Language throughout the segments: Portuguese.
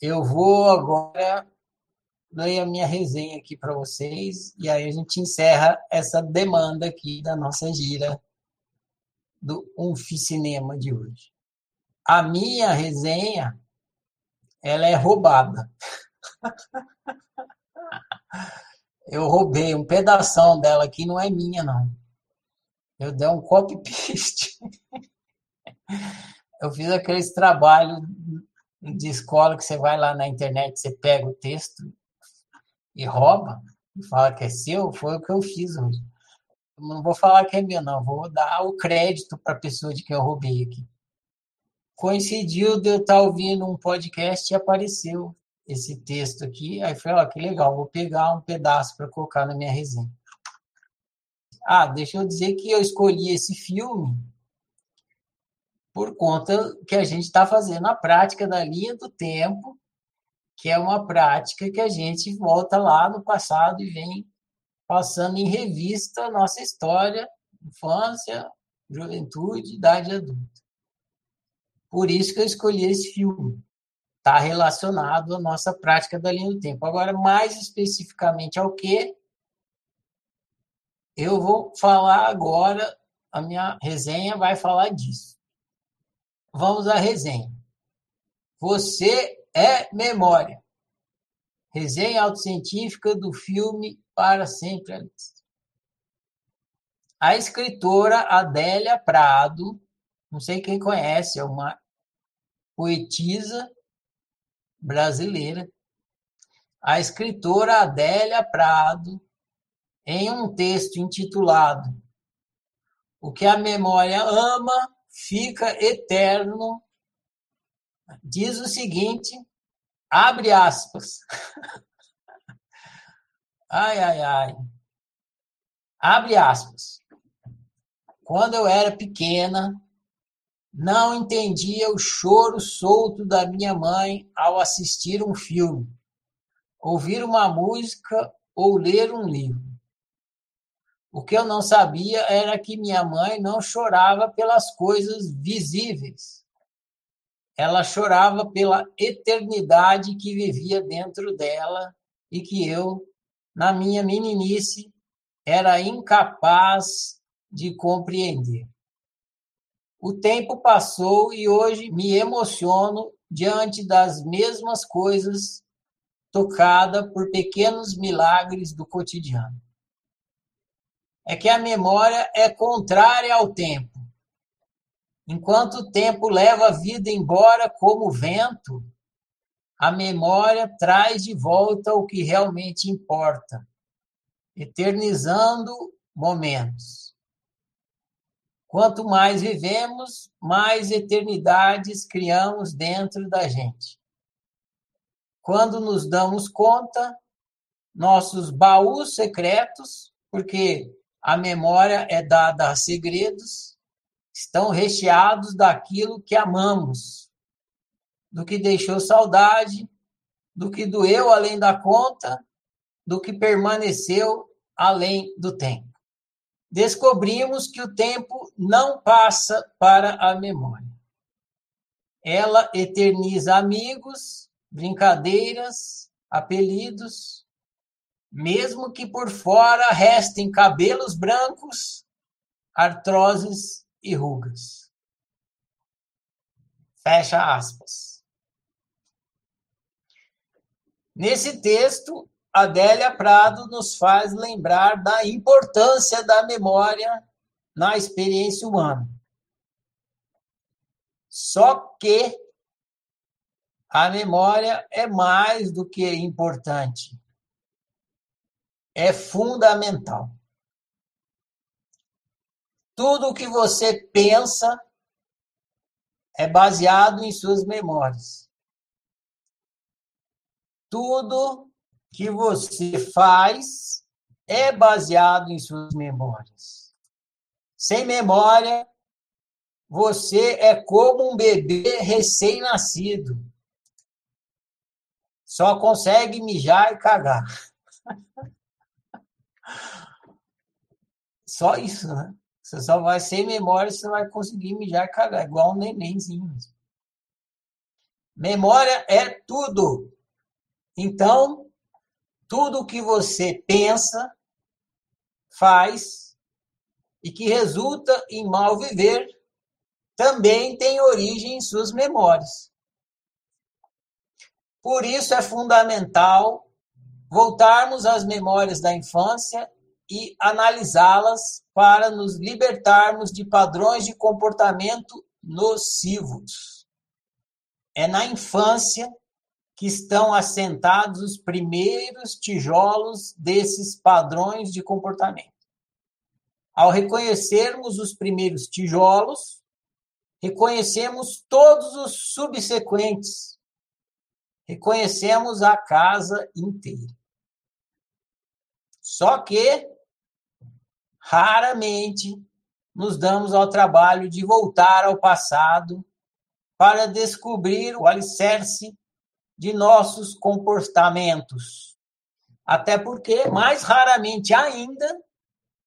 eu vou agora ler a minha resenha aqui para vocês e aí a gente encerra essa demanda aqui da nossa gira do Unfi Cinema de hoje. A minha resenha ela é roubada. Eu roubei um pedação dela aqui, não é minha, não. Eu dei um copy-paste. Eu fiz aqueles trabalhos de escola que você vai lá na internet, você pega o texto e rouba, e fala que é seu, foi o que eu fiz hoje. não vou falar que é meu, não, vou dar o crédito para a pessoa de quem eu roubei aqui. Coincidiu de eu estar ouvindo um podcast e apareceu esse texto aqui. Aí foi, ó, que legal, vou pegar um pedaço para colocar na minha resenha. Ah, deixa eu dizer que eu escolhi esse filme por conta que a gente está fazendo a prática da linha do tempo, que é uma prática que a gente volta lá no passado e vem passando em revista a nossa história, infância, juventude, idade adulta. Por isso que eu escolhi esse filme está relacionado à nossa prática da linha do tempo. Agora, mais especificamente ao que, eu vou falar agora, a minha resenha vai falar disso. Vamos à resenha. Você é memória. Resenha autocientífica do filme Para Sempre Alice. A escritora Adélia Prado, não sei quem conhece, é uma poetisa brasileira, a escritora Adélia Prado, em um texto intitulado O que a memória ama fica eterno, diz o seguinte, abre aspas. Ai, ai, ai. Abre aspas. Quando eu era pequena, não entendia o choro solto da minha mãe ao assistir um filme, ouvir uma música ou ler um livro. O que eu não sabia era que minha mãe não chorava pelas coisas visíveis. Ela chorava pela eternidade que vivia dentro dela e que eu, na minha meninice, era incapaz de compreender. O tempo passou e hoje me emociono diante das mesmas coisas, tocada por pequenos milagres do cotidiano. É que a memória é contrária ao tempo. Enquanto o tempo leva a vida embora como vento, a memória traz de volta o que realmente importa, eternizando momentos. Quanto mais vivemos, mais eternidades criamos dentro da gente. Quando nos damos conta, nossos baús secretos, porque a memória é dada a segredos, estão recheados daquilo que amamos, do que deixou saudade, do que doeu além da conta, do que permaneceu além do tempo descobrimos que o tempo não passa para a memória. Ela eterniza amigos, brincadeiras, apelidos, mesmo que por fora restem cabelos brancos, artroses e rugas. Fecha aspas. Nesse texto, Adélia Prado nos faz lembrar da importância da memória na experiência humana. Só que a memória é mais do que importante. É fundamental. Tudo o que você pensa é baseado em suas memórias. Tudo que você faz é baseado em suas memórias. Sem memória, você é como um bebê recém-nascido. Só consegue mijar e cagar. Só isso, né? Você só vai sem memória, você vai conseguir mijar e cagar, igual um nenenzinho. Memória é tudo. Então, tudo que você pensa, faz e que resulta em mal viver também tem origem em suas memórias. Por isso é fundamental voltarmos às memórias da infância e analisá-las para nos libertarmos de padrões de comportamento nocivos. É na infância que estão assentados os primeiros tijolos desses padrões de comportamento. Ao reconhecermos os primeiros tijolos, reconhecemos todos os subsequentes. Reconhecemos a casa inteira. Só que raramente nos damos ao trabalho de voltar ao passado para descobrir o alicerce de nossos comportamentos. Até porque, mais raramente ainda,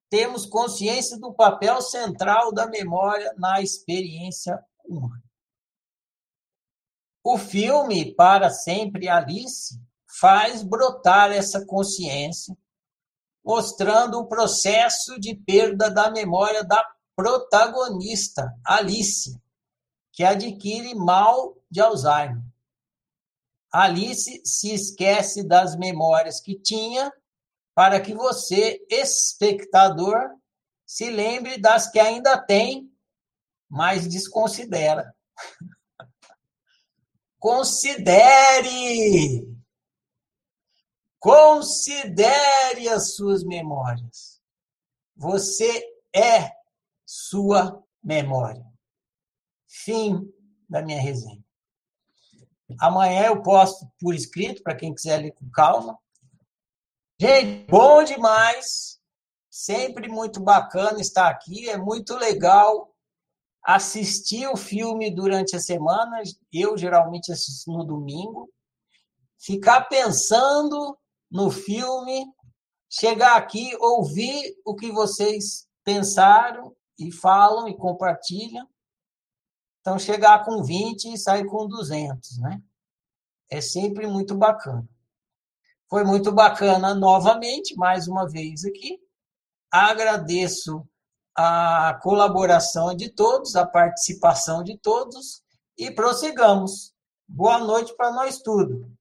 temos consciência do papel central da memória na experiência humana. O filme Para Sempre Alice faz brotar essa consciência, mostrando o processo de perda da memória da protagonista, Alice, que adquire mal de Alzheimer. Alice se esquece das memórias que tinha para que você, espectador, se lembre das que ainda tem, mas desconsidera. Considere! Considere as suas memórias. Você é sua memória. Fim da minha resenha. Amanhã eu posto por escrito para quem quiser ler com calma. Gente, bom demais. Sempre muito bacana estar aqui. É muito legal assistir o filme durante a semana. Eu geralmente assisto no domingo. Ficar pensando no filme, chegar aqui, ouvir o que vocês pensaram e falam e compartilham. Então, chegar com 20 e sair com 200, né? É sempre muito bacana. Foi muito bacana novamente, mais uma vez aqui. Agradeço a colaboração de todos, a participação de todos e prossigamos. Boa noite para nós tudo.